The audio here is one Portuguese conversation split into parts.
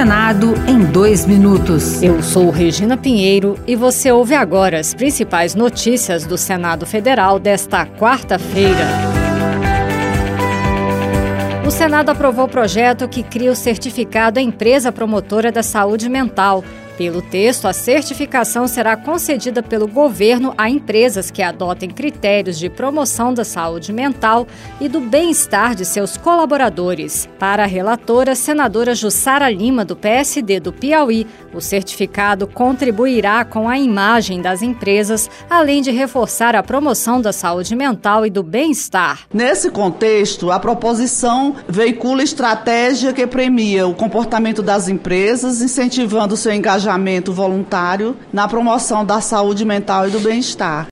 Senado em dois minutos. Eu sou Regina Pinheiro e você ouve agora as principais notícias do Senado Federal desta quarta-feira. O Senado aprovou o projeto que cria o certificado empresa promotora da saúde mental pelo texto, a certificação será concedida pelo governo a empresas que adotem critérios de promoção da saúde mental e do bem-estar de seus colaboradores. Para a relatora, senadora Jussara Lima, do PSD do Piauí, o certificado contribuirá com a imagem das empresas, além de reforçar a promoção da saúde mental e do bem-estar. Nesse contexto, a proposição veicula estratégia que premia o comportamento das empresas, incentivando seu engajamento engajamento voluntário na promoção da saúde mental e do bem-estar.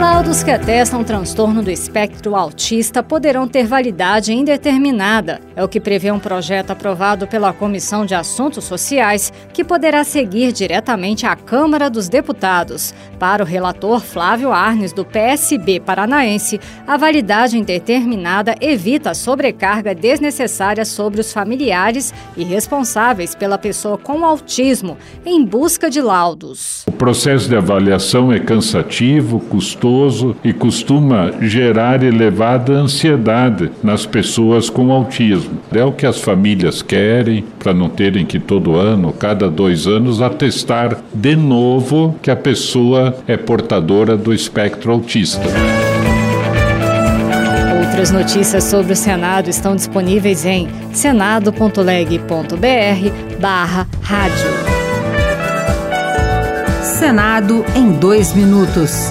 Laudos que atestam transtorno do espectro autista poderão ter validade indeterminada. É o que prevê um projeto aprovado pela Comissão de Assuntos Sociais, que poderá seguir diretamente à Câmara dos Deputados. Para o relator Flávio Arnes, do PSB paranaense, a validade indeterminada evita a sobrecarga desnecessária sobre os familiares e responsáveis pela pessoa com autismo em busca de laudos. O processo de avaliação é cansativo, custoso custoso e costuma gerar elevada ansiedade nas pessoas com autismo. É o que as famílias querem para não terem que todo ano, cada dois anos, atestar de novo que a pessoa é portadora do espectro autista. Outras notícias sobre o Senado estão disponíveis em senado.leg.br barra rádio. Senado em dois minutos.